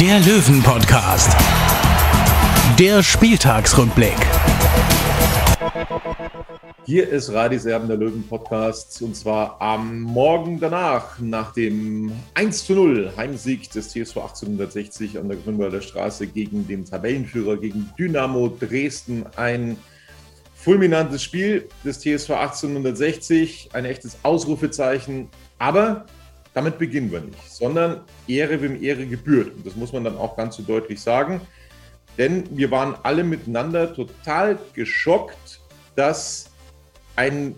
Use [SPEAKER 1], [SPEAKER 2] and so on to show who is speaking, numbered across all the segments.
[SPEAKER 1] der Löwen-Podcast. Der Spieltagsrückblick.
[SPEAKER 2] Hier ist Radis Erben der Löwen Podcast und zwar am Morgen danach, nach dem 1 zu 0 Heimsieg des TSV 1860 an der Grünwalder Straße gegen den Tabellenführer, gegen Dynamo Dresden. Ein fulminantes Spiel des TSV 1860, ein echtes Ausrufezeichen, aber damit beginnen wir nicht, sondern Ehre, wem Ehre gebührt. Und das muss man dann auch ganz so deutlich sagen, denn wir waren alle miteinander total geschockt, dass ein äh,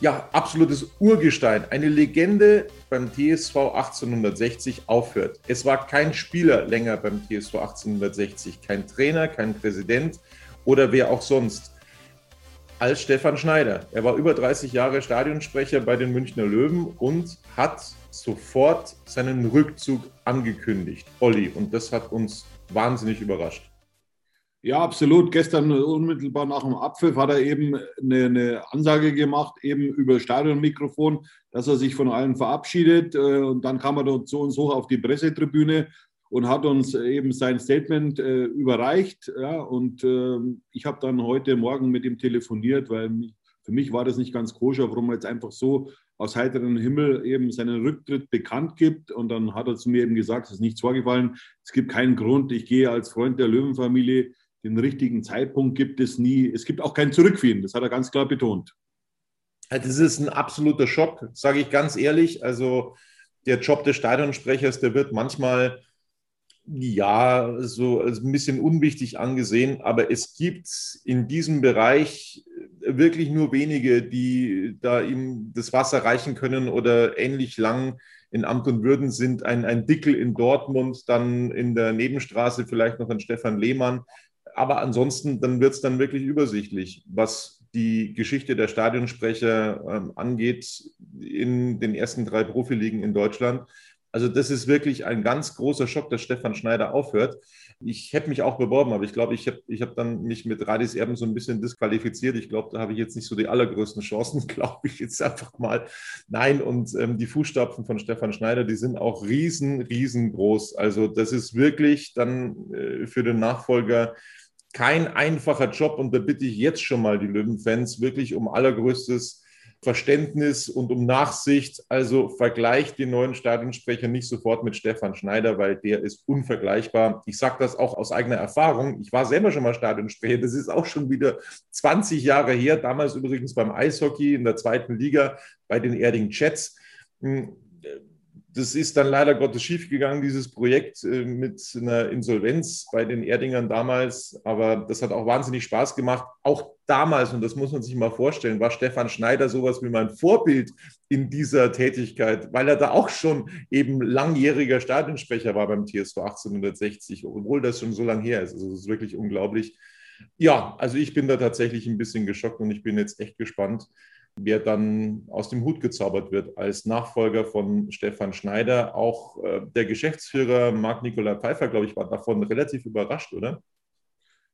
[SPEAKER 2] ja, absolutes Urgestein, eine Legende beim TSV 1860 aufhört. Es war kein Spieler länger beim TSV 1860, kein Trainer, kein Präsident oder wer auch sonst, als Stefan Schneider. Er war über 30 Jahre Stadionsprecher bei den Münchner Löwen und hat sofort seinen Rückzug angekündigt. Olli, und das hat uns wahnsinnig überrascht.
[SPEAKER 3] Ja, absolut. Gestern unmittelbar nach dem Abpfiff hat er eben eine, eine, Ansage gemacht, eben über Stadionmikrofon, dass er sich von allen verabschiedet. Äh, und dann kam er zu uns hoch auf die Pressetribüne und hat uns eben sein Statement äh, überreicht. Ja, und äh, ich habe dann heute Morgen mit ihm telefoniert, weil für mich war das nicht ganz koscher, warum er jetzt einfach so aus heiterem Himmel eben seinen Rücktritt bekannt gibt. Und dann hat er zu mir eben gesagt, es ist nichts vorgefallen, es gibt keinen Grund, ich gehe als Freund der Löwenfamilie den richtigen Zeitpunkt gibt es nie. Es gibt auch kein Zurück das hat er ganz klar betont.
[SPEAKER 2] Das ist ein absoluter Schock, sage ich ganz ehrlich. Also der Job des Stadionsprechers, der wird manchmal ja so ein bisschen unwichtig angesehen, aber es gibt in diesem Bereich wirklich nur wenige, die da ihm das Wasser reichen können oder ähnlich lang in Amt und Würden sind. Ein, ein Dickel in Dortmund, dann in der Nebenstraße vielleicht noch ein Stefan Lehmann aber ansonsten, dann wird es dann wirklich übersichtlich, was die Geschichte der Stadionsprecher ähm, angeht in den ersten drei Profiligen in Deutschland. Also das ist wirklich ein ganz großer Schock, dass Stefan Schneider aufhört. Ich hätte mich auch beworben, aber ich glaube, ich habe ich hab dann mich mit Radis Erben so ein bisschen disqualifiziert. Ich glaube, da habe ich jetzt nicht so die allergrößten Chancen, glaube ich jetzt einfach mal. Nein, und ähm, die Fußstapfen von Stefan Schneider, die sind auch riesen, riesengroß. Also das ist wirklich dann äh, für den Nachfolger kein einfacher Job und da bitte ich jetzt schon mal die Löwenfans wirklich um allergrößtes Verständnis und um Nachsicht. Also vergleicht den neuen Stadionsprecher nicht sofort mit Stefan Schneider, weil der ist unvergleichbar. Ich sage das auch aus eigener Erfahrung. Ich war selber schon mal Stadionsprecher. Das ist auch schon wieder 20 Jahre her. Damals übrigens beim Eishockey in der zweiten Liga bei den Erding Jets hm, das ist dann leider Gottes schiefgegangen, dieses Projekt äh, mit einer Insolvenz bei den Erdingern damals. Aber das hat auch wahnsinnig Spaß gemacht. Auch damals, und das muss man sich mal vorstellen, war Stefan Schneider sowas wie mein Vorbild in dieser Tätigkeit, weil er da auch schon eben langjähriger Stadionsprecher war beim TSV 1860, obwohl das schon so lange her ist. Also das ist wirklich unglaublich. Ja, also ich bin da tatsächlich ein bisschen geschockt und ich bin jetzt echt gespannt, wer dann aus dem Hut gezaubert wird als Nachfolger von Stefan Schneider. Auch äh, der Geschäftsführer Marc-Nicolas Pfeiffer, glaube ich, war davon relativ überrascht, oder?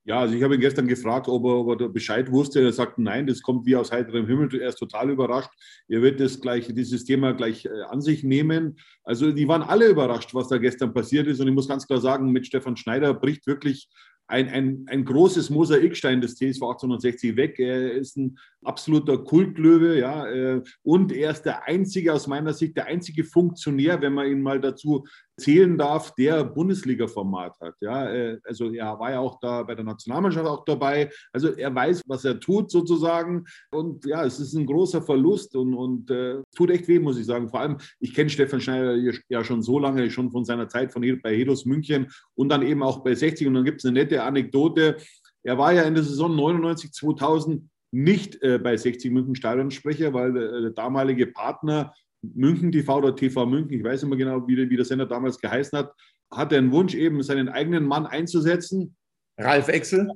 [SPEAKER 3] Ja, also ich habe ihn gestern gefragt, ob er, ob er Bescheid wusste. Er sagt, nein, das kommt wie aus heiterem Himmel. Er ist total überrascht. Er wird das gleich, dieses Thema gleich äh, an sich nehmen. Also die waren alle überrascht, was da gestern passiert ist. Und ich muss ganz klar sagen, mit Stefan Schneider bricht wirklich ein, ein, ein großes Mosaikstein des TSV 1860 weg. Er ist ein absoluter Kultlöwe, ja. Äh, und er ist der einzige, aus meiner Sicht, der einzige Funktionär, wenn man ihn mal dazu zählen darf, der Bundesliga-Format hat. Ja, äh, also er war ja auch da bei der Nationalmannschaft auch dabei. Also er weiß, was er tut sozusagen. Und ja, es ist ein großer Verlust und, und äh, tut echt weh, muss ich sagen. Vor allem, ich kenne Stefan Schneider ja schon so lange, schon von seiner Zeit von bei Hedos München und dann eben auch bei 60. Und dann gibt es eine nette Anekdote. Er war ja in der Saison 99, 2000 nicht äh, bei 60 München Stadionsprecher, weil äh, der damalige Partner München TV oder TV München, ich weiß immer genau, wie, wie der Sender damals geheißen hat, hatte einen Wunsch, eben seinen eigenen Mann einzusetzen.
[SPEAKER 2] Ralf Exel?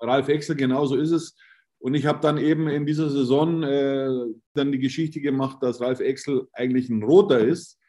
[SPEAKER 3] Ralf Exel, genau so ist es. Und ich habe dann eben in dieser Saison äh, dann die Geschichte gemacht, dass Ralf Exel eigentlich ein Roter ist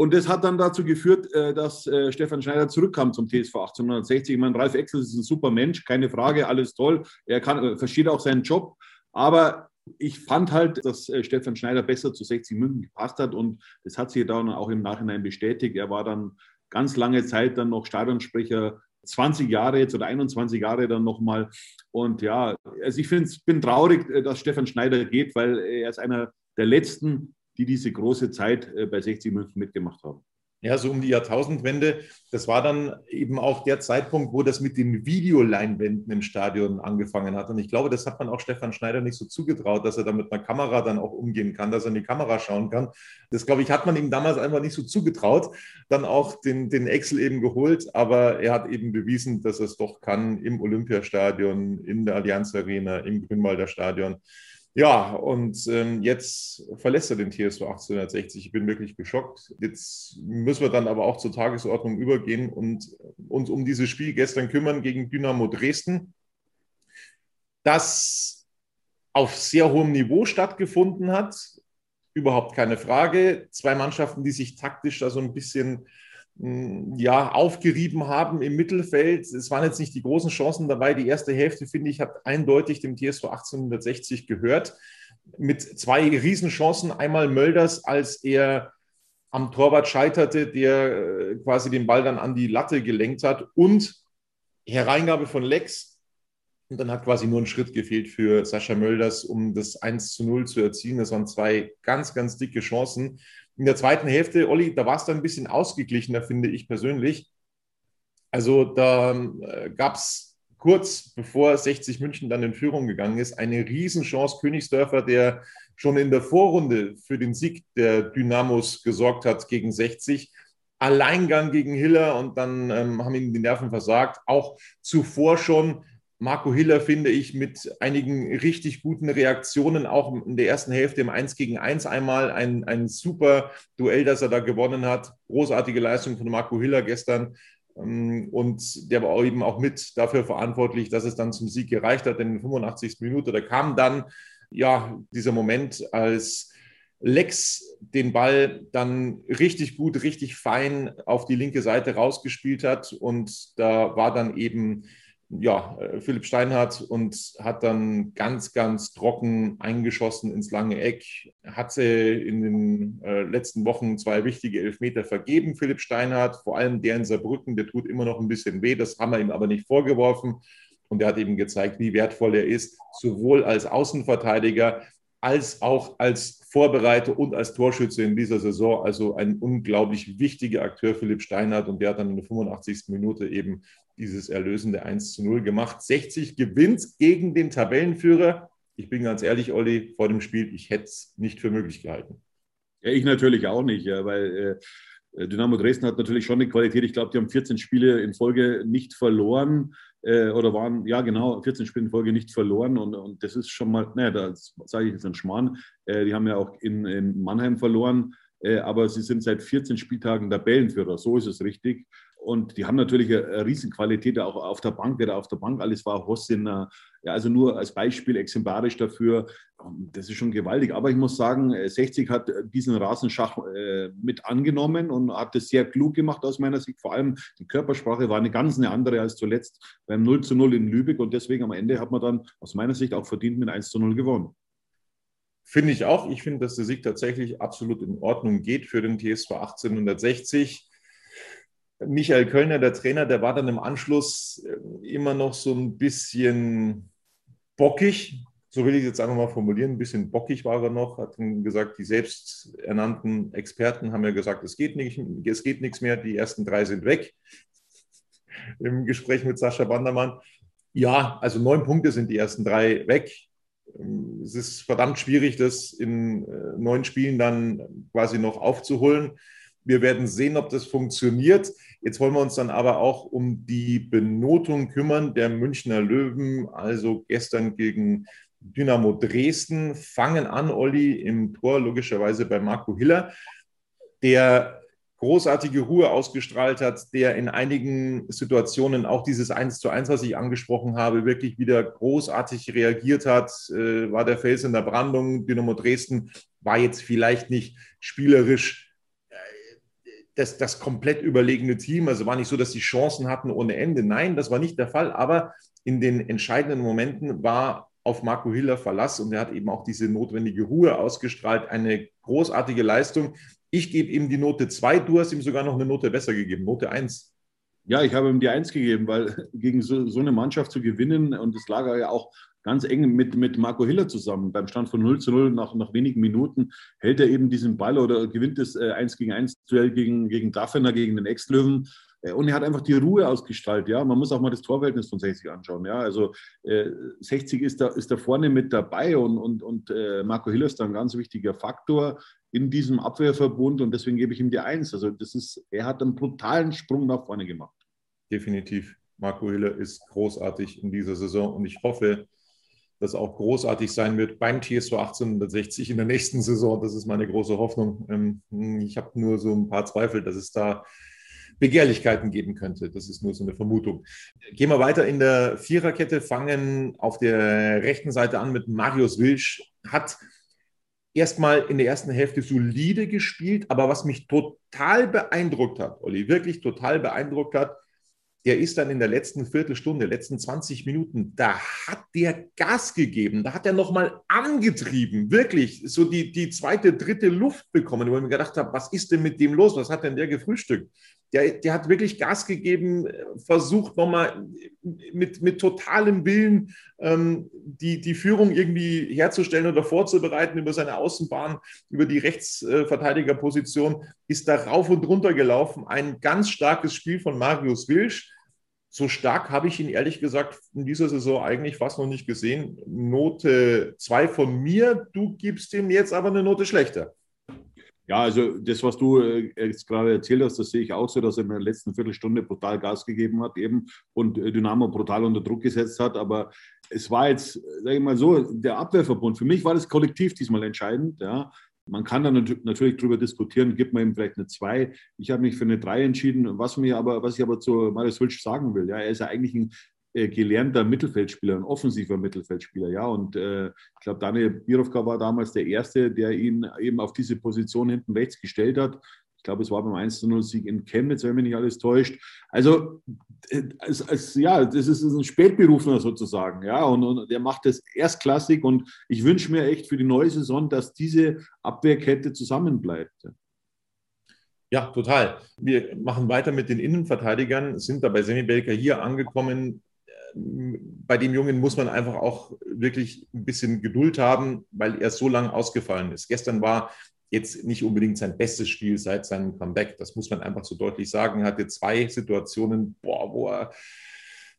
[SPEAKER 3] und das hat dann dazu geführt, äh, dass äh, Stefan Schneider zurückkam zum TSV 1860. Ich meine, Ralf Exel ist ein super Mensch, keine Frage, alles toll. Er kann, äh, versteht auch seinen Job. Aber ich fand halt, dass Stefan Schneider besser zu 60 München gepasst hat und das hat sich dann auch im Nachhinein bestätigt. Er war dann ganz lange Zeit dann noch Stadionsprecher, 20 Jahre jetzt oder 21 Jahre dann nochmal. Und ja, also ich bin traurig, dass Stefan Schneider geht, weil er ist einer der letzten die diese große Zeit äh, bei 60 München mitgemacht haben.
[SPEAKER 2] Ja, so um die Jahrtausendwende. Das war dann eben auch der Zeitpunkt, wo das mit den Videoleinwänden im Stadion angefangen hat. Und ich glaube, das hat man auch Stefan Schneider nicht so zugetraut, dass er da mit einer Kamera dann auch umgehen kann, dass er in die Kamera schauen kann. Das, glaube ich, hat man ihm damals einfach nicht so zugetraut. Dann auch den, den Excel eben geholt. Aber er hat eben bewiesen, dass er es doch kann im Olympiastadion, in der Allianz Arena, im Grünwalder Stadion. Ja, und ähm, jetzt verlässt er den TSV 1860. Ich bin wirklich geschockt. Jetzt müssen wir dann aber auch zur Tagesordnung übergehen und uns um dieses Spiel gestern kümmern gegen Dynamo Dresden, das auf sehr hohem Niveau stattgefunden hat. Überhaupt keine Frage. Zwei Mannschaften, die sich taktisch da so ein bisschen ja, aufgerieben haben im Mittelfeld. Es waren jetzt nicht die großen Chancen dabei. Die erste Hälfte, finde ich, hat eindeutig dem TSV 1860 gehört. Mit zwei Riesenchancen. Einmal Mölders, als er am Torwart scheiterte, der äh, quasi den Ball dann an die Latte gelenkt hat. Und Hereingabe von Lex. Und dann hat quasi nur ein Schritt gefehlt für Sascha Mölders, um das 1 zu 0 zu erzielen. Das waren zwei ganz, ganz dicke Chancen. In der zweiten Hälfte, Olli, da war es dann ein bisschen ausgeglichener, finde ich persönlich. Also da äh, gab es kurz bevor 60 München dann in Führung gegangen ist, eine Riesenchance. Königsdörfer, der schon in der Vorrunde für den Sieg der Dynamos gesorgt hat gegen 60. Alleingang gegen Hiller und dann ähm, haben ihm die Nerven versagt. Auch zuvor schon Marco Hiller, finde ich, mit einigen richtig guten Reaktionen, auch in der ersten Hälfte im 1 gegen 1 einmal ein, ein super Duell, das er da gewonnen hat. Großartige Leistung von Marco Hiller gestern. Ähm, und der war eben auch mit dafür verantwortlich, dass es dann zum Sieg gereicht hat in der 85. Minute. Da kam dann ja dieser Moment, als Lex den Ball dann richtig gut, richtig fein auf die linke Seite rausgespielt hat. Und da war dann eben ja, äh, Philipp Steinhardt und hat dann ganz, ganz trocken eingeschossen ins lange Eck. Hatte in den äh, letzten Wochen zwei wichtige Elfmeter vergeben, Philipp Steinhardt, vor allem der in Saarbrücken, der tut immer noch ein bisschen weh, das haben wir ihm aber nicht vorgeworfen. Und er hat eben gezeigt, wie wertvoll er ist, sowohl als Außenverteidiger als auch als Vorbereiter und als Torschütze in dieser Saison. Also ein unglaublich wichtiger Akteur, Philipp Steinhardt. Und der hat dann in der 85. Minute eben dieses erlösende 1 zu 0 gemacht. 60 gewinnt gegen den Tabellenführer. Ich bin ganz ehrlich, Olli, vor dem Spiel, ich hätte es nicht für möglich gehalten.
[SPEAKER 3] Ja, ich natürlich auch nicht, ja, weil äh, Dynamo Dresden hat natürlich schon eine Qualität. Ich glaube, die haben 14 Spiele in Folge nicht verloren äh, oder waren, ja genau, 14 Spiele in Folge nicht verloren. Und, und das ist schon mal, naja, das sage ich jetzt ein Schmarrn. Äh, die haben ja auch in, in Mannheim verloren, äh, aber sie sind seit 14 Spieltagen Tabellenführer. So ist es richtig. Und die haben natürlich eine Riesenqualität auch auf der Bank, wer da auf der Bank alles war, Hossin, ja, also nur als Beispiel exemplarisch dafür. Das ist schon gewaltig. Aber ich muss sagen, 60 hat diesen Rasenschach äh, mit angenommen und hat das sehr klug gemacht aus meiner Sicht. Vor allem die Körpersprache war eine ganz eine andere als zuletzt beim 0 zu 0 in Lübeck. Und deswegen am Ende hat man dann aus meiner Sicht auch verdient mit 1 zu 0 gewonnen.
[SPEAKER 2] Finde ich auch. Ich finde, dass der Sieg tatsächlich absolut in Ordnung geht für den TSV 1860. Michael Kölner, der Trainer, der war dann im Anschluss äh, immer noch so ein bisschen bockig, so will ich jetzt einfach mal formulieren, ein bisschen bockig war er noch, hat gesagt, die selbsternannten Experten haben ja gesagt, es geht, nicht, es geht nichts mehr, die ersten drei sind weg. Im Gespräch mit Sascha Bandermann. Ja, also neun Punkte sind die ersten drei weg. Es ist verdammt schwierig, das in äh, neun Spielen dann quasi noch aufzuholen. Wir werden sehen, ob das funktioniert. Jetzt wollen wir uns dann aber auch um die Benotung kümmern der Münchner Löwen, also gestern gegen Dynamo Dresden. Fangen an, Olli, im Tor, logischerweise bei Marco Hiller, der großartige Ruhe ausgestrahlt hat, der in einigen Situationen auch dieses 1 zu 1, was ich angesprochen habe, wirklich wieder großartig reagiert hat, äh, war der Fels in der Brandung. Dynamo Dresden war jetzt vielleicht nicht spielerisch das, das komplett überlegene Team. Also war nicht so, dass die Chancen hatten ohne Ende. Nein, das war nicht der Fall. Aber in den entscheidenden Momenten war auf Marco Hiller Verlass und er hat eben auch diese notwendige Ruhe ausgestrahlt. Eine großartige Leistung. Ich gebe ihm die Note 2, du hast ihm sogar noch eine Note besser gegeben, Note 1.
[SPEAKER 3] Ja, ich habe ihm die 1 gegeben, weil gegen so, so eine Mannschaft zu gewinnen und das lag ja auch ganz eng mit, mit Marco Hiller zusammen. Beim Stand von 0 zu 0 nach, nach wenigen Minuten hält er eben diesen Ball oder gewinnt das äh, 1 gegen 1 Duell gegen, gegen Daffener, gegen den Ex-Löwen. Äh, und er hat einfach die Ruhe ausgestrahlt. Ja, man muss auch mal das Torverhältnis von 60 anschauen. Ja, also äh, 60 ist da, ist da vorne mit dabei und, und, und äh, Marco Hiller ist da ein ganz wichtiger Faktor in diesem Abwehrverbund und deswegen gebe ich ihm die Eins. Also das ist, er hat einen brutalen Sprung nach vorne gemacht.
[SPEAKER 2] Definitiv. Marco Hiller ist großartig in dieser Saison und ich hoffe, dass auch großartig sein wird beim TSV 1860 in der nächsten Saison. Das ist meine große Hoffnung. Ähm, ich habe nur so ein paar Zweifel, dass es da Begehrlichkeiten geben könnte. Das ist nur so eine Vermutung. Gehen wir weiter in der Viererkette, fangen auf der rechten Seite an mit Marius Wilsch. Hat erstmal in der ersten Hälfte solide gespielt, aber was mich total beeindruckt hat, Olli, wirklich total beeindruckt hat, der ist dann in der letzten Viertelstunde, letzten 20 Minuten, da hat der Gas gegeben, da hat er nochmal angetrieben, wirklich, so die, die zweite, dritte Luft bekommen, wo ich mir gedacht habe, was ist denn mit dem los, was hat denn der gefrühstückt? Der, der hat wirklich Gas gegeben, versucht nochmal mit, mit totalem Willen ähm, die, die Führung irgendwie herzustellen oder vorzubereiten über seine Außenbahn, über die Rechtsverteidigerposition, ist da rauf und runter gelaufen. Ein ganz starkes Spiel von Marius Wilsch. So stark habe ich ihn ehrlich gesagt in dieser Saison eigentlich fast noch nicht gesehen. Note 2 von mir, du gibst ihm jetzt aber eine Note schlechter.
[SPEAKER 3] Ja, also das, was du äh, jetzt gerade erzählt hast, das sehe ich auch so, dass er in der letzten Viertelstunde brutal Gas gegeben hat eben und äh, Dynamo brutal unter Druck gesetzt hat. Aber es war jetzt, sage ich mal so, der Abwehrverbund. Für mich war das Kollektiv diesmal entscheidend. Ja. Man kann dann natürlich darüber diskutieren, gibt man ihm vielleicht eine 2. Ich habe mich für eine 3 entschieden. Was, mir aber, was ich aber zu Marius Wülsch sagen will, ja, er ist ja eigentlich ein gelernter Mittelfeldspieler, ein offensiver Mittelfeldspieler, ja. Und äh, ich glaube, Daniel Birovka war damals der Erste, der ihn eben auf diese Position hinten rechts gestellt hat. Ich glaube, es war beim 1-0-Sieg in Chemnitz, wenn mich nicht alles täuscht. Also, äh, es, es, ja, das ist ein Spätberufener sozusagen, ja. Und, und der macht das erstklassig. Und ich wünsche mir echt für die neue Saison, dass diese Abwehrkette zusammenbleibt.
[SPEAKER 2] Ja, total. Wir machen weiter mit den Innenverteidigern, sind da bei Semi Belker hier angekommen bei dem Jungen muss man einfach auch wirklich ein bisschen Geduld haben, weil er so lange ausgefallen ist. Gestern war jetzt nicht unbedingt sein bestes Spiel seit seinem Comeback. Das muss man einfach so deutlich sagen. Er hatte zwei Situationen, boah, wo er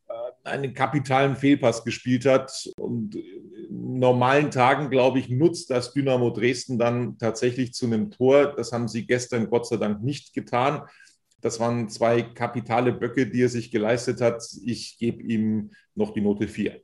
[SPEAKER 2] äh, einen kapitalen Fehlpass gespielt hat. Und in normalen Tagen, glaube ich, nutzt das Dynamo Dresden dann tatsächlich zu einem Tor. Das haben sie gestern Gott sei Dank nicht getan. Das waren zwei kapitale Böcke, die er sich geleistet hat. Ich gebe ihm noch die Note 4.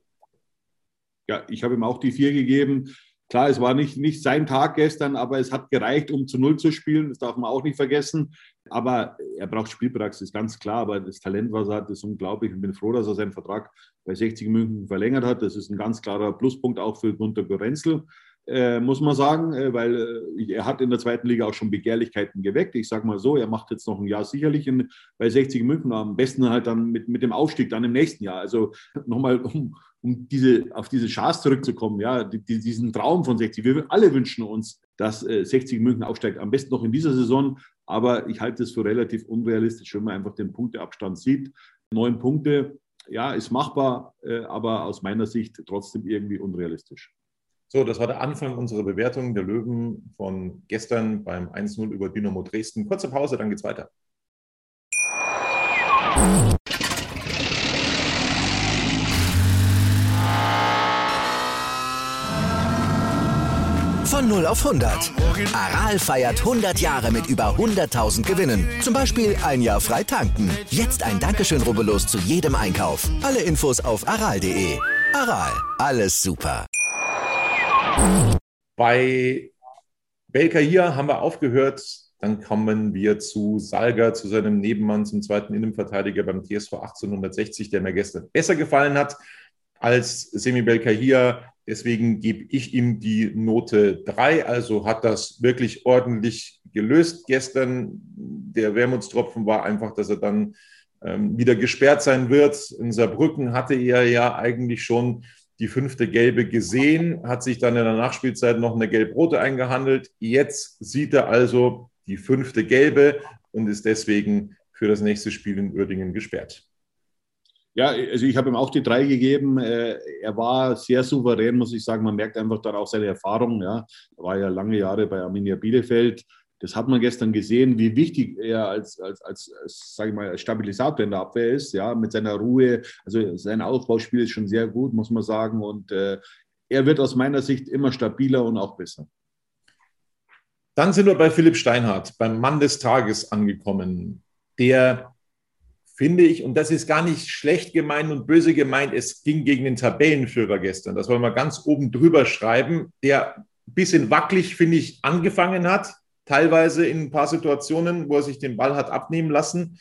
[SPEAKER 3] Ja, ich habe ihm auch die 4 gegeben. Klar, es war nicht, nicht sein Tag gestern, aber es hat gereicht, um zu Null zu spielen. Das darf man auch nicht vergessen. Aber er braucht Spielpraxis, ganz klar. Aber das Talent, was er hat, ist unglaublich. Ich bin froh, dass er seinen Vertrag bei 60 München verlängert hat. Das ist ein ganz klarer Pluspunkt auch für Gunter Gorenzel äh, muss man sagen, äh, weil äh, er hat in der zweiten Liga auch schon Begehrlichkeiten geweckt. Ich sage mal so, er macht jetzt noch ein Jahr sicherlich in, bei 60 München, am besten halt dann mit, mit dem Aufstieg dann im nächsten Jahr. Also nochmal, um, um diese, auf diese Chance zurückzukommen, ja, die, diesen Traum von 60. Wir alle wünschen uns, dass 60 äh, München aufsteigt, am besten noch in dieser Saison, aber ich halte es für relativ unrealistisch, wenn man einfach den Punkteabstand sieht. Neun Punkte, ja, ist machbar, äh, aber aus meiner Sicht trotzdem irgendwie unrealistisch.
[SPEAKER 2] So, das war der Anfang unserer Bewertung der Löwen von gestern beim 1-0 über Dynamo Dresden. Kurze Pause, dann geht's weiter.
[SPEAKER 4] Von 0 auf 100. Aral feiert 100 Jahre mit über 100.000 Gewinnen. Zum Beispiel ein Jahr frei tanken. Jetzt ein Dankeschön, rubbellos zu jedem Einkauf. Alle Infos auf aral.de. Aral, alles super.
[SPEAKER 2] Bei Belka hier haben wir aufgehört. Dann kommen wir zu Salga, zu seinem Nebenmann, zum zweiten Innenverteidiger beim TSV 1860, der mir gestern besser gefallen hat als Semi Belkahia. Deswegen gebe ich ihm die Note 3. Also hat das wirklich ordentlich gelöst gestern. Der Wermutstropfen war einfach, dass er dann ähm, wieder gesperrt sein wird. In Saarbrücken hatte er ja eigentlich schon die fünfte Gelbe gesehen, hat sich dann in der Nachspielzeit noch eine Gelb-Rote eingehandelt. Jetzt sieht er also die fünfte Gelbe und ist deswegen für das nächste Spiel in Uerdingen gesperrt.
[SPEAKER 3] Ja, also ich habe ihm auch die drei gegeben. Äh, er war sehr souverän, muss ich sagen. Man merkt einfach dann auch seine Erfahrung. Ja. Er war ja lange Jahre bei Arminia Bielefeld. Das hat man gestern gesehen, wie wichtig er als, als, als, als sage ich mal, Stabilisator in der Abwehr ist, ja, mit seiner Ruhe. Also sein Aufbauspiel ist schon sehr gut, muss man sagen. Und äh, er wird aus meiner Sicht immer stabiler und auch besser.
[SPEAKER 2] Dann sind wir bei Philipp Steinhardt, beim Mann des Tages angekommen, der finde ich, und das ist gar nicht schlecht gemeint und böse gemeint, es ging gegen den Tabellenführer gestern. Das wollen wir ganz oben drüber schreiben, der ein bisschen wackelig, finde ich, angefangen hat, teilweise in ein paar Situationen, wo er sich den Ball hat abnehmen lassen.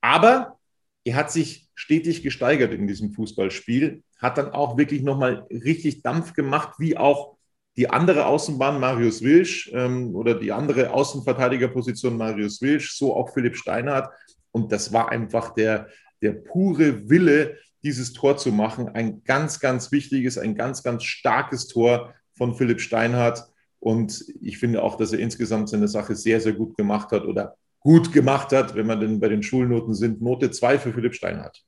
[SPEAKER 2] Aber er hat sich stetig gesteigert in diesem Fußballspiel, hat dann auch wirklich nochmal richtig Dampf gemacht, wie auch die andere Außenbahn Marius Wilsch ähm, oder die andere Außenverteidigerposition Marius Wilsch, so auch Philipp Steinhardt und das war einfach der, der pure Wille, dieses Tor zu machen. Ein ganz, ganz wichtiges, ein ganz, ganz starkes Tor von Philipp Steinhardt. Und ich finde auch, dass er insgesamt seine Sache sehr, sehr gut gemacht hat oder gut gemacht hat, wenn man denn bei den Schulnoten sind. Note 2 für Philipp Steinhardt.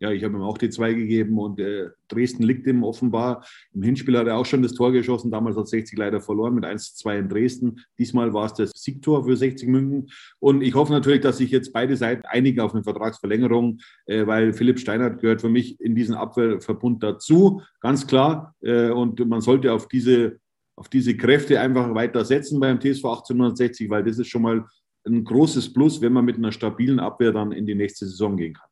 [SPEAKER 3] Ja, ich habe ihm auch die zwei gegeben und äh, Dresden liegt ihm offenbar. Im Hinspiel hat er auch schon das Tor geschossen. Damals hat 60 leider verloren mit 1 zu 2 in Dresden. Diesmal war es das Siegtor für 60 München. Und ich hoffe natürlich, dass sich jetzt beide Seiten einigen auf eine Vertragsverlängerung, äh, weil Philipp Steinert gehört für mich in diesen Abwehrverbund dazu, ganz klar. Äh, und man sollte auf diese, auf diese Kräfte einfach weiter setzen beim TSV 1860, weil das ist schon mal ein großes Plus, wenn man mit einer stabilen Abwehr dann in die nächste Saison gehen kann.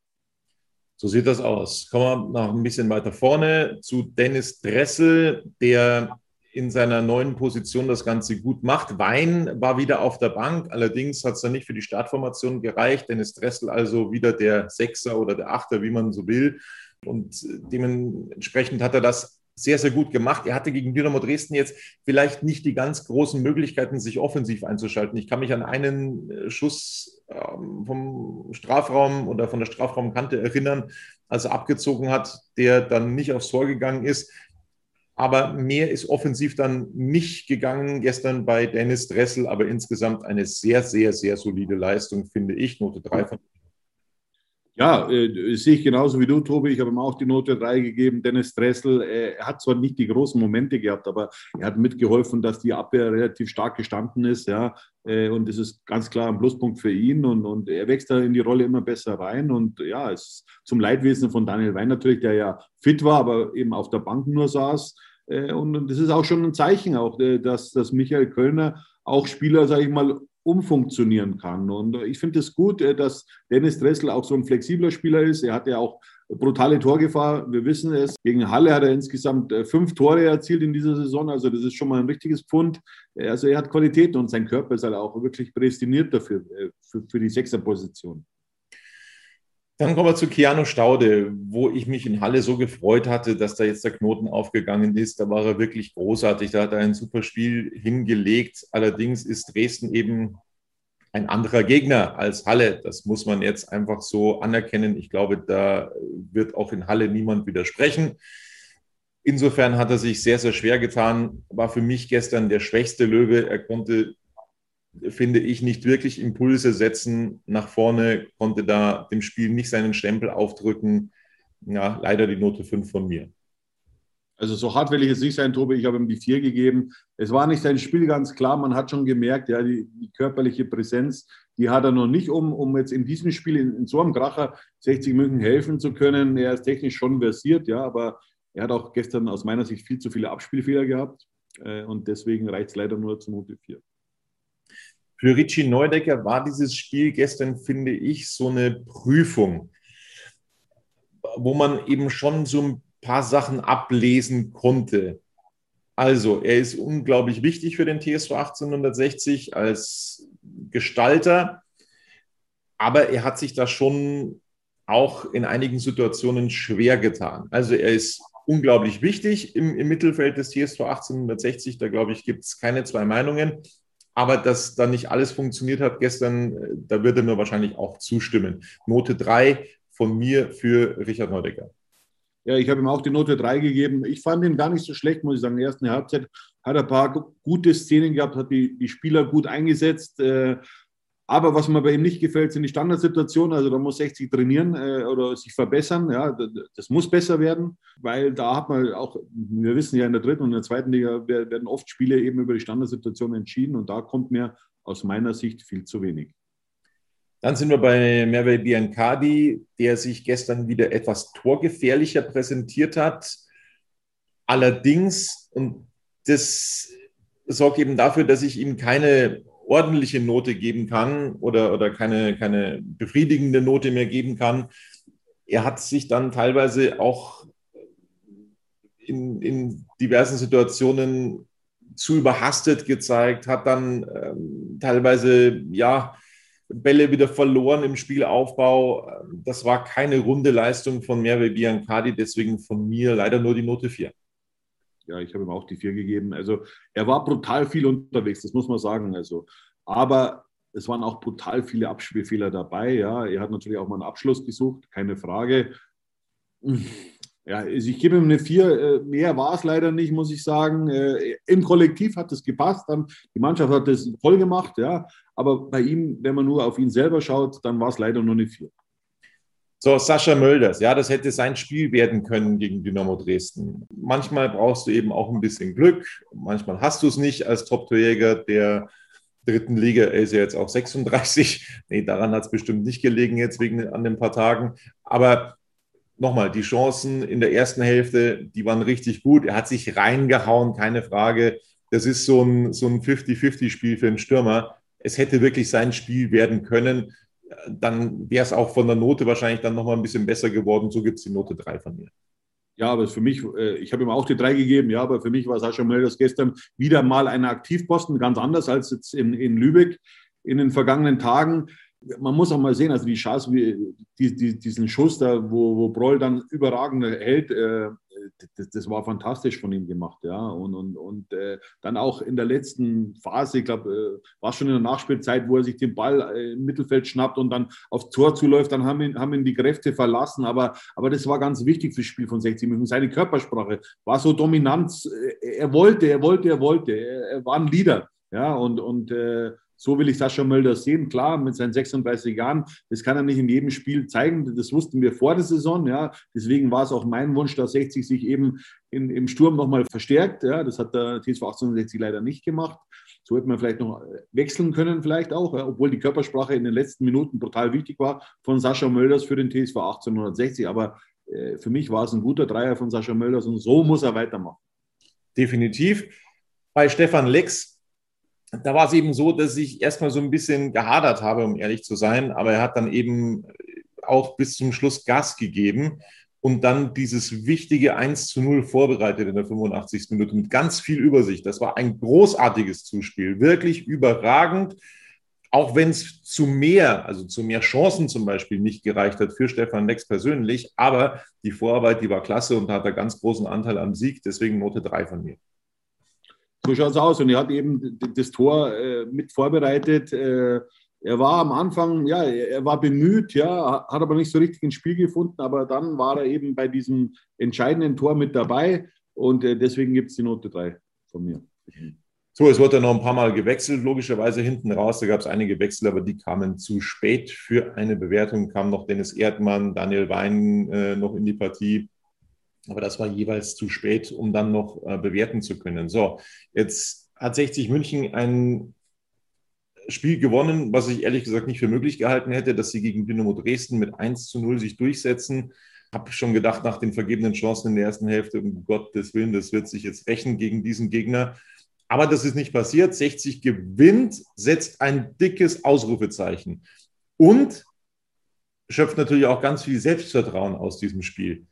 [SPEAKER 2] So sieht das aus. Kommen wir noch ein bisschen weiter vorne zu Dennis Dressel, der in seiner neuen Position das Ganze gut macht. Wein war wieder auf der Bank, allerdings hat es dann nicht für die Startformation gereicht. Dennis Dressel also wieder der Sechser oder der Achter, wie man so will. Und dementsprechend hat er das sehr, sehr gut gemacht. Er hatte gegen Dynamo Dresden jetzt vielleicht nicht die ganz großen Möglichkeiten, sich offensiv einzuschalten. Ich kann mich an einen äh, Schuss ähm, vom Strafraum oder von der Strafraumkante erinnern, als er abgezogen hat, der dann nicht aufs Tor gegangen ist. Aber mehr ist offensiv dann nicht gegangen gestern bei Dennis Dressel, aber insgesamt eine sehr, sehr, sehr solide Leistung, finde ich. Note 3 von
[SPEAKER 3] ja, äh, sehe ich genauso wie du, Tobi. Ich habe ihm auch die Note 3 gegeben. Dennis Dressel, äh, hat zwar nicht die großen Momente gehabt, aber er hat mitgeholfen, dass die Abwehr relativ stark gestanden ist. Ja, äh, und das ist ganz klar ein Pluspunkt für ihn. Und, und er wächst da in die Rolle immer besser rein. Und ja, es ist zum Leidwesen von Daniel Wein natürlich, der ja fit war, aber eben auf der Bank nur saß. Äh, und, und das ist auch schon ein Zeichen, auch, äh, dass, dass Michael Kölner auch Spieler, sage ich mal, umfunktionieren kann. Und ich finde es das gut, äh, dass Dennis Dressel auch so ein flexibler Spieler ist. Er hat ja auch brutale Torgefahr. Wir wissen es. Gegen Halle hat er insgesamt äh, fünf Tore erzielt in dieser Saison. Also das ist schon mal ein richtiges Pfund. Also er hat Qualität und sein Körper ist halt auch wirklich prädestiniert dafür, äh, für, für die Sechserposition.
[SPEAKER 2] Dann kommen wir zu Keanu Staude, wo ich mich in Halle so gefreut hatte, dass da jetzt der Knoten aufgegangen ist. Da war er wirklich großartig. Da hat er ein super Spiel hingelegt. Allerdings ist Dresden eben ein anderer Gegner als Halle. Das muss man jetzt einfach so anerkennen. Ich glaube, da wird auch in Halle niemand widersprechen. Insofern hat er sich sehr, sehr schwer getan. War für mich gestern der schwächste Löwe. Er konnte finde ich, nicht wirklich Impulse setzen nach vorne, konnte da dem Spiel nicht seinen Stempel aufdrücken. ja, leider die Note 5 von mir.
[SPEAKER 3] Also so hart will ich jetzt nicht sein, Tobi. Ich habe ihm die 4 gegeben. Es war nicht sein Spiel ganz klar. Man hat schon gemerkt, ja, die, die körperliche Präsenz, die hat er noch nicht, um, um jetzt in diesem Spiel, in, in so einem Kracher, 60 München helfen zu können. Er ist technisch schon versiert, ja, aber er hat auch gestern aus meiner Sicht viel zu viele Abspielfehler gehabt. Äh, und deswegen reicht es leider nur zur Note 4.
[SPEAKER 2] Für Richie Neudecker war dieses Spiel gestern, finde ich, so eine Prüfung, wo man eben schon so ein paar Sachen ablesen konnte. Also, er ist unglaublich wichtig für den TSV 1860 als Gestalter, aber er hat sich da schon auch in einigen Situationen schwer getan. Also, er ist unglaublich wichtig im, im Mittelfeld des TSV 1860. Da glaube ich, gibt es keine zwei Meinungen. Aber dass da nicht alles funktioniert hat gestern, äh, da wird er mir wahrscheinlich auch zustimmen. Note 3 von mir für Richard Neudecker.
[SPEAKER 3] Ja, ich habe ihm auch die Note 3 gegeben. Ich fand ihn gar nicht so schlecht, muss ich sagen. In der ersten Halbzeit hat er ein paar gute Szenen gehabt, hat die, die Spieler gut eingesetzt. Äh, aber was mir bei ihm nicht gefällt, sind die Standardsituationen. Also da muss 60 trainieren äh, oder sich verbessern. Ja, das muss besser werden, weil da hat man auch, wir wissen ja in der dritten und in der zweiten Liga werden oft Spiele eben über die Standardsituation entschieden und da kommt mir aus meiner Sicht viel zu wenig.
[SPEAKER 2] Dann sind wir bei Merve Biancardi, der sich gestern wieder etwas torgefährlicher präsentiert hat. Allerdings, und das sorgt eben dafür, dass ich ihm keine ordentliche Note geben kann oder, oder keine, keine befriedigende Note mehr geben kann. Er hat sich dann teilweise auch in, in diversen Situationen zu überhastet gezeigt, hat dann ähm, teilweise ja Bälle wieder verloren im Spielaufbau. Das war keine runde Leistung von Merve Biancardi, deswegen von mir leider nur die Note 4
[SPEAKER 3] ja, ich habe ihm auch die vier gegeben. Also er war brutal viel unterwegs, das muss man sagen. Also, aber es waren auch brutal viele Abspielfehler dabei. Ja, er hat natürlich auch mal einen Abschluss gesucht, keine Frage. Ja, also ich gebe ihm eine vier. Äh, mehr war es leider nicht, muss ich sagen. Äh, Im Kollektiv hat es gepasst. Die Mannschaft hat es voll gemacht, ja. Aber bei ihm, wenn man nur auf ihn selber schaut, dann war es leider nur eine vier.
[SPEAKER 2] So, Sascha Mölders, ja, das hätte sein Spiel werden können gegen Dynamo Dresden. Manchmal brauchst du eben auch ein bisschen Glück, manchmal hast du es nicht als Top-Torjäger der dritten Liga. Er ist ja jetzt auch 36. Nee, daran hat es bestimmt nicht gelegen jetzt wegen an den paar Tagen. Aber nochmal, die Chancen in der ersten Hälfte, die waren richtig gut. Er hat sich reingehauen, keine Frage. Das ist so ein, so ein 50-50-Spiel für einen Stürmer. Es hätte wirklich sein Spiel werden können dann wäre es auch von der Note wahrscheinlich dann nochmal ein bisschen besser geworden. So gibt es die Note 3 von mir.
[SPEAKER 3] Ja, aber für mich, äh, ich habe ihm auch die 3 gegeben, ja, aber für mich war Sascha Mölders gestern wieder mal ein Aktivposten, ganz anders als jetzt in, in Lübeck in den vergangenen Tagen. Man muss auch mal sehen, also die Chance, die, die, diesen Schuss da, wo, wo Broll dann überragend hält, äh, das, das, war fantastisch von ihm gemacht, ja. Und, und, und äh, dann auch in der letzten Phase, ich glaube, äh, war schon in der Nachspielzeit, wo er sich den Ball äh, im Mittelfeld schnappt und dann aufs Tor zuläuft, dann haben ihn, haben ihn die Kräfte verlassen. Aber, aber das war ganz wichtig fürs Spiel von 60 Minuten. Seine Körpersprache war so dominant. Äh, er wollte, er wollte, er wollte. Er, er war ein Leader. Ja, und, und äh, so will ich Sascha Mölder sehen. Klar, mit seinen 36 Jahren, das kann er nicht in jedem Spiel zeigen. Das wussten wir vor der Saison. Ja. Deswegen war es auch mein Wunsch, dass 60 sich eben in, im Sturm nochmal verstärkt. Ja. Das hat der TSV 1860 leider nicht gemacht. So hätte man vielleicht noch wechseln können, vielleicht auch, ja. obwohl die Körpersprache in den letzten Minuten brutal wichtig war von Sascha Mölders für den TSV 1860. Aber äh, für mich war es ein guter Dreier von Sascha Mölders und so muss er weitermachen.
[SPEAKER 2] Definitiv. Bei Stefan Lex da war es eben so, dass ich erstmal so ein bisschen gehadert habe, um ehrlich zu sein. Aber er hat dann eben auch bis zum Schluss Gas gegeben und dann dieses wichtige 1 zu 0 vorbereitet in der 85. Minute mit ganz viel Übersicht. Das war ein großartiges Zuspiel, wirklich überragend. Auch wenn es zu mehr, also zu mehr Chancen zum Beispiel nicht gereicht hat für Stefan Lex persönlich, aber die Vorarbeit, die war klasse und hat einen ganz großen Anteil am Sieg. Deswegen Note 3 von mir.
[SPEAKER 3] So schaut es aus. Und er hat eben das Tor äh, mit vorbereitet. Äh, er war am Anfang, ja, er war bemüht, ja, hat aber nicht so richtig ins Spiel gefunden. Aber dann war er eben bei diesem entscheidenden Tor mit dabei. Und äh, deswegen gibt es die Note 3 von mir.
[SPEAKER 2] So, es wurde noch ein paar Mal gewechselt, logischerweise hinten raus. Da gab es einige Wechsel, aber die kamen zu spät für eine Bewertung. Kam noch Dennis Erdmann, Daniel Wein äh, noch in die Partie. Aber das war jeweils zu spät, um dann noch äh, bewerten zu können. So, jetzt hat 60 München ein Spiel gewonnen, was ich ehrlich gesagt nicht für möglich gehalten hätte, dass sie gegen Dynamo Dresden mit 1 zu 0 sich durchsetzen. Habe schon gedacht, nach den vergebenen Chancen in der ersten Hälfte, um Gottes Willen, das wird sich jetzt rächen gegen diesen Gegner. Aber das ist nicht passiert. 60 gewinnt, setzt ein dickes Ausrufezeichen und schöpft natürlich auch ganz viel Selbstvertrauen aus diesem Spiel.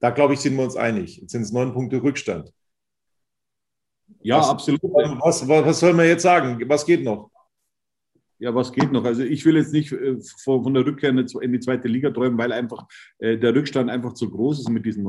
[SPEAKER 2] Da glaube ich, sind wir uns einig. Jetzt sind es neun Punkte Rückstand. Ja, was, absolut. Was, was, was soll man jetzt sagen? Was geht noch?
[SPEAKER 3] Ja, was geht noch? Also ich will jetzt nicht äh, von der Rückkehr in die zweite Liga träumen, weil einfach äh, der Rückstand einfach zu groß ist mit diesen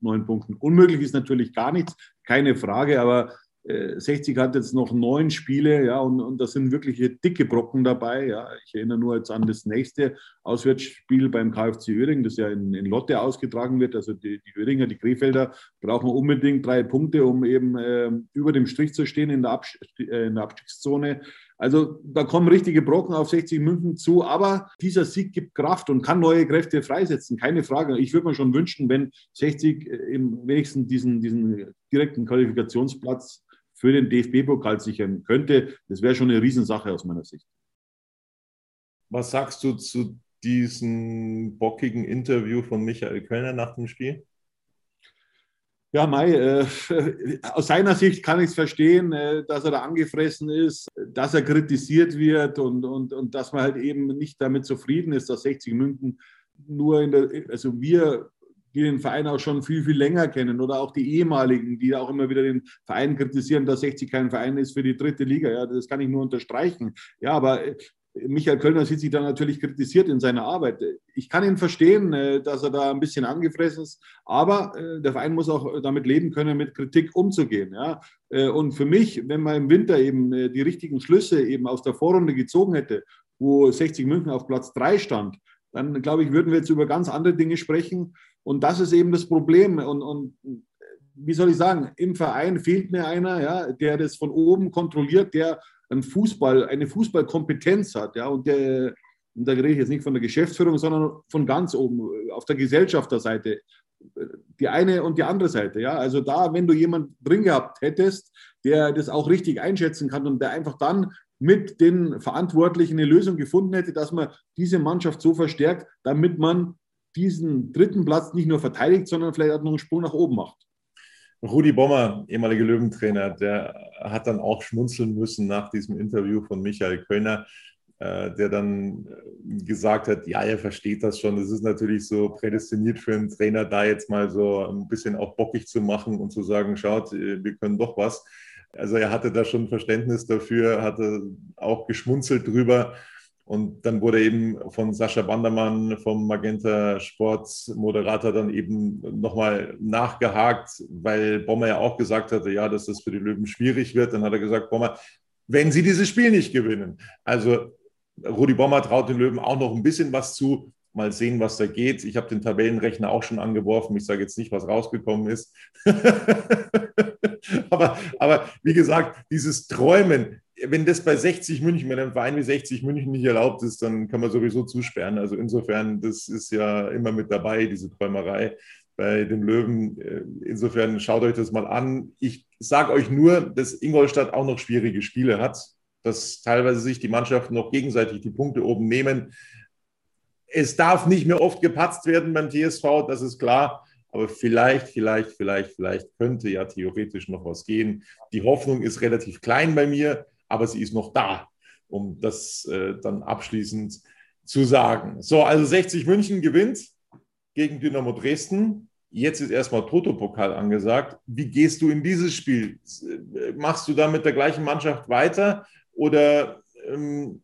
[SPEAKER 3] neun Punkten. Unmöglich ist natürlich gar nichts, keine Frage, aber 60 äh, hat jetzt noch neun Spiele, ja, und, und da sind wirklich dicke Brocken dabei. Ja. Ich erinnere nur jetzt an das nächste Auswärtsspiel beim KfC Öhring, das ja in, in Lotte ausgetragen wird. Also die, die Öhringer, die Krefelder brauchen unbedingt drei Punkte, um eben äh, über dem Strich zu stehen in der, Abs äh, in der Abstiegszone. Also da kommen richtige Brocken auf 60 München zu, aber dieser Sieg gibt Kraft und kann neue Kräfte freisetzen, keine Frage. Ich würde mir schon wünschen, wenn 60 äh, im wenigsten diesen, diesen direkten Qualifikationsplatz für den DFB-Pokal sichern könnte. Das wäre schon eine Riesensache aus meiner Sicht.
[SPEAKER 2] Was sagst du zu diesem bockigen Interview von Michael Kölner nach dem Spiel?
[SPEAKER 3] Ja, Mai, äh, aus seiner Sicht kann ich es verstehen, äh, dass er da angefressen ist, dass er kritisiert wird und, und, und dass man halt eben nicht damit zufrieden ist, dass 60 München nur in der, also wir die den Verein auch schon viel, viel länger kennen oder auch die ehemaligen, die auch immer wieder den Verein kritisieren, dass 60 kein Verein ist für die dritte Liga. Ja, das kann ich nur unterstreichen. Ja, aber äh, Michael Kölner sieht sich da natürlich kritisiert in seiner Arbeit. Ich kann ihn verstehen, äh, dass er da ein bisschen angefressen ist, aber äh, der Verein muss auch damit leben können, mit Kritik umzugehen. Ja? Und für mich, wenn man im Winter eben die richtigen Schlüsse eben aus der Vorrunde gezogen hätte, wo 60 München auf Platz 3 stand, dann glaube ich, würden wir jetzt über ganz andere Dinge sprechen. Und das ist eben das Problem. Und, und wie soll ich sagen, im Verein fehlt mir einer, ja, der das von oben kontrolliert, der ein Fußball, eine Fußballkompetenz hat. Ja, und der, und da rede ich jetzt nicht von der Geschäftsführung, sondern von ganz oben, auf der Gesellschafterseite. Die eine und die andere Seite. Ja, also da, wenn du jemanden drin gehabt hättest, der das auch richtig einschätzen kann und der einfach dann mit den Verantwortlichen eine Lösung gefunden hätte, dass man diese Mannschaft so verstärkt, damit man diesen dritten Platz nicht nur verteidigt, sondern vielleicht auch noch einen Sprung nach oben macht.
[SPEAKER 2] Rudi Bommer, ehemaliger Löwentrainer, der hat dann auch schmunzeln müssen nach diesem Interview von Michael Kölner, äh, der dann gesagt hat, ja, er versteht das schon. Es ist natürlich so prädestiniert für einen Trainer, da jetzt mal so ein bisschen auch bockig zu machen und zu sagen, schaut, wir können doch was. Also er hatte da schon Verständnis dafür, hatte auch geschmunzelt drüber. Und dann wurde eben von Sascha Bandermann, vom Magenta Sports Moderator, dann eben nochmal nachgehakt, weil Bommer ja auch gesagt hatte, ja, dass das für die Löwen schwierig wird. Dann hat er gesagt, Bommer, wenn sie dieses Spiel nicht gewinnen. Also Rudi Bommer traut den Löwen auch noch ein bisschen was zu. Mal sehen, was da geht. Ich habe den Tabellenrechner auch schon angeworfen. Ich sage jetzt nicht, was rausgekommen ist. aber, aber wie gesagt, dieses Träumen, wenn das bei 60 München, wenn ein Verein wie 60 München nicht erlaubt ist, dann kann man sowieso zusperren. Also insofern, das ist ja immer mit dabei, diese Träumerei bei den Löwen. Äh, insofern schaut euch das mal an. Ich sage euch nur, dass Ingolstadt auch noch schwierige Spiele hat, dass teilweise sich die Mannschaften noch gegenseitig die Punkte oben nehmen. Es darf nicht mehr oft gepatzt werden beim TSV, das ist klar. Aber vielleicht, vielleicht, vielleicht, vielleicht könnte ja theoretisch noch was gehen. Die Hoffnung ist relativ klein bei mir, aber sie ist noch da, um das äh, dann abschließend zu sagen. So, also 60 München gewinnt gegen Dynamo Dresden. Jetzt ist erstmal Toto-Pokal angesagt. Wie gehst du in dieses Spiel? Machst du da mit der gleichen Mannschaft weiter oder ähm,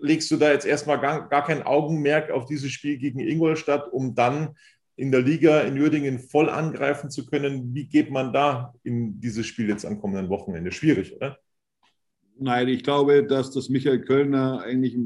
[SPEAKER 2] legst du da jetzt erstmal gar, gar kein Augenmerk auf dieses Spiel gegen Ingolstadt, um dann in der Liga in Uerdingen voll angreifen zu können? Wie geht man da in dieses Spiel jetzt am kommenden Wochenende? Schwierig, oder?
[SPEAKER 3] Nein, ich glaube, dass das Michael Kölner eigentlich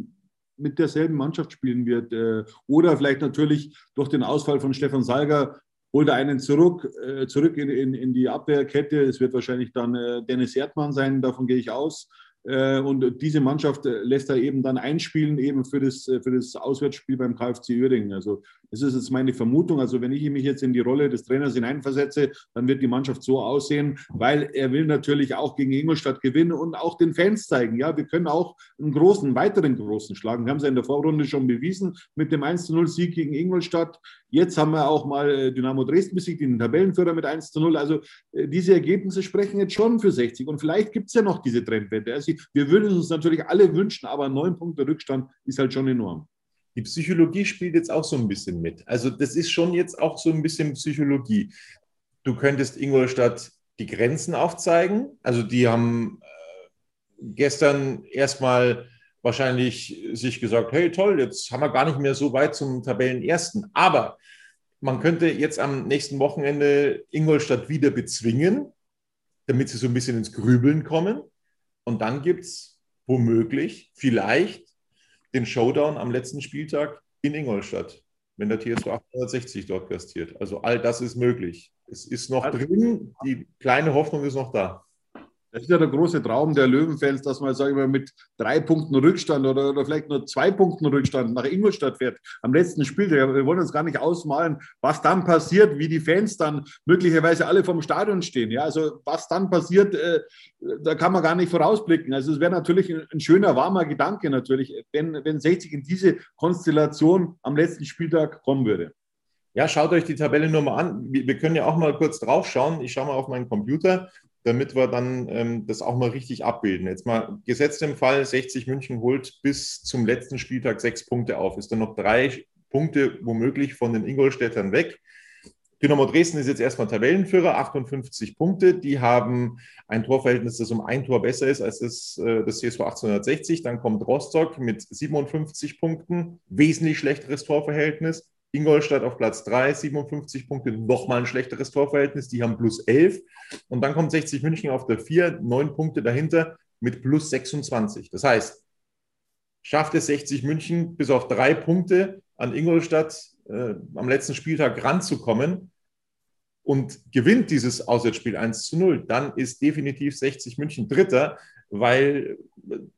[SPEAKER 3] mit derselben Mannschaft spielen wird. Äh, oder vielleicht natürlich durch den Ausfall von Stefan Salger holt er einen zurück, äh, zurück in, in, in die Abwehrkette. Es wird wahrscheinlich dann äh, Dennis Erdmann sein, davon gehe ich aus. Äh, und diese Mannschaft äh, lässt er eben dann einspielen, eben für das, äh, für das Auswärtsspiel beim KfC Uerdingen. Also, das ist jetzt meine Vermutung. Also, wenn ich mich jetzt in die Rolle des Trainers hineinversetze, dann wird die Mannschaft so aussehen, weil er will natürlich auch gegen Ingolstadt gewinnen und auch den Fans zeigen. Ja, wir können auch einen großen, weiteren großen schlagen. Wir haben es ja in der Vorrunde schon bewiesen mit dem 1-0-Sieg gegen Ingolstadt. Jetzt haben wir auch mal Dynamo Dresden besiegt, den Tabellenführer mit 1-0. Also, diese Ergebnisse sprechen jetzt schon für 60. Und vielleicht gibt es ja noch diese Trendwende. Also, wir würden uns natürlich alle wünschen, aber neun Punkte Rückstand ist halt schon enorm.
[SPEAKER 2] Die Psychologie spielt jetzt auch so ein bisschen mit. Also das ist schon jetzt auch so ein bisschen Psychologie. Du könntest Ingolstadt die Grenzen aufzeigen. Also die haben äh, gestern erstmal wahrscheinlich sich gesagt, hey toll, jetzt haben wir gar nicht mehr so weit zum Tabellenersten. Aber man könnte jetzt am nächsten Wochenende Ingolstadt wieder bezwingen, damit sie so ein bisschen ins Grübeln kommen. Und dann gibt es womöglich, vielleicht, den Showdown am letzten Spieltag in Ingolstadt, wenn der TSV 860 dort gastiert. Also all das ist möglich. Es ist noch drin, die kleine Hoffnung ist noch da.
[SPEAKER 3] Das ist ja der große Traum der Löwenfans, dass man, sage ich mal, mit drei Punkten Rückstand oder, oder vielleicht nur zwei Punkten Rückstand nach Ingolstadt fährt am letzten Spiel. Wir wollen uns gar nicht ausmalen, was dann passiert, wie die Fans dann möglicherweise alle vom Stadion stehen. Ja, also was dann passiert, äh, da kann man gar nicht vorausblicken. Also es wäre natürlich ein, ein, schöner, warmer Gedanke natürlich, wenn, wenn 60 in diese Konstellation am letzten Spieltag kommen würde.
[SPEAKER 2] Ja, schaut euch die Tabelle nur mal an. Wir, können ja auch mal kurz drauf schauen. Ich schaue mal auf meinen Computer damit wir dann ähm, das auch mal richtig abbilden. Jetzt mal gesetzt im Fall, 60 München holt bis zum letzten Spieltag sechs Punkte auf. Ist dann noch drei Punkte womöglich von den Ingolstädtern weg. Dynamo Dresden ist jetzt erstmal Tabellenführer, 58 Punkte. Die haben ein Torverhältnis, das um ein Tor besser ist als das, äh, das CSV 1860. Dann kommt Rostock mit 57 Punkten, wesentlich schlechteres Torverhältnis. Ingolstadt auf Platz 3, 57 Punkte, nochmal ein schlechteres Torverhältnis, die haben plus 11. Und dann kommt 60 München auf der 4, 9 Punkte dahinter mit plus 26. Das heißt, schafft es 60 München bis auf drei Punkte an Ingolstadt äh, am letzten Spieltag ranzukommen und gewinnt dieses Auswärtsspiel 1 zu 0, dann ist definitiv 60 München Dritter weil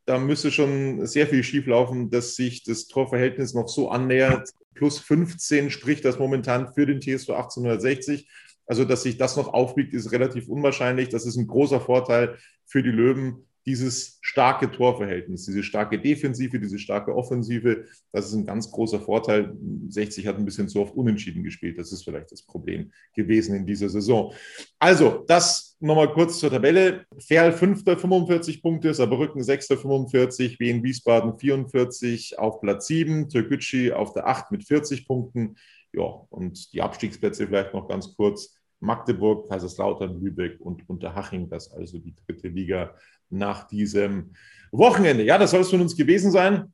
[SPEAKER 2] da müsste schon sehr viel schieflaufen, dass sich das Torverhältnis noch so annähert. Plus 15 spricht das momentan für den TSV 1860. Also, dass sich das noch aufbiegt, ist relativ unwahrscheinlich. Das ist ein großer Vorteil für die Löwen, dieses starke Torverhältnis, diese starke Defensive, diese starke Offensive, das ist ein ganz großer Vorteil. 60 hat ein bisschen zu oft unentschieden gespielt. Das ist vielleicht das Problem gewesen in dieser Saison. Also, das nochmal kurz zur Tabelle. Ferl 5. 45 Punkte, Saarbrücken 6. 45, Wien Wiesbaden 44 auf Platz 7, Türkgücü auf der 8 mit 40 Punkten. Ja, und die Abstiegsplätze vielleicht noch ganz kurz. Magdeburg, Kaiserslautern, Lübeck und Unterhaching, das also die dritte Liga nach diesem Wochenende. Ja, das soll es von uns gewesen sein.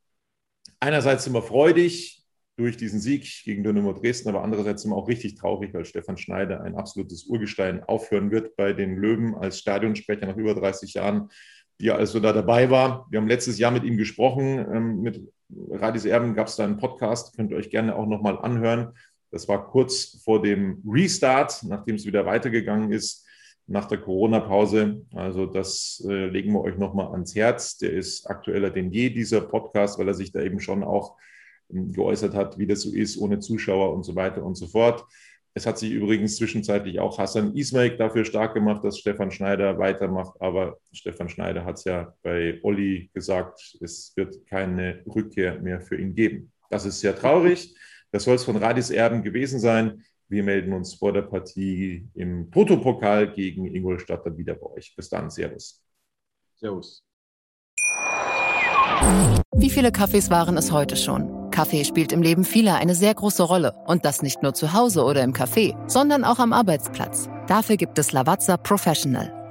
[SPEAKER 2] Einerseits sind wir freudig durch diesen Sieg gegen Dynamo Dresden, aber andererseits sind wir auch richtig traurig, weil Stefan Schneider, ein absolutes Urgestein, aufhören wird bei den Löwen als Stadionsprecher nach über 30 Jahren, die also da dabei war. Wir haben letztes Jahr mit ihm gesprochen. Ähm, mit Radis Erben gab es da einen Podcast, könnt ihr euch gerne auch nochmal anhören. Das war kurz vor dem Restart, nachdem es wieder weitergegangen ist nach der Corona-Pause. Also das äh, legen wir euch nochmal ans Herz. Der ist aktueller denn je, dieser Podcast, weil er sich da eben schon auch ähm, geäußert hat, wie das so ist, ohne Zuschauer und so weiter und so fort. Es hat sich übrigens zwischenzeitlich auch Hassan Ismail dafür stark gemacht, dass Stefan Schneider weitermacht. Aber Stefan Schneider hat es ja bei Olli gesagt, es wird keine Rückkehr mehr für ihn geben. Das ist sehr traurig. Das soll es von Radis Erben gewesen sein. Wir melden uns vor der Partie im Protopokal gegen Ingolstadt dann wieder bei euch. Bis dann, Servus.
[SPEAKER 3] Servus.
[SPEAKER 5] Wie viele Kaffees waren es heute schon? Kaffee spielt im Leben vieler eine sehr große Rolle. Und das nicht nur zu Hause oder im Café, sondern auch am Arbeitsplatz. Dafür gibt es Lavazza Professional.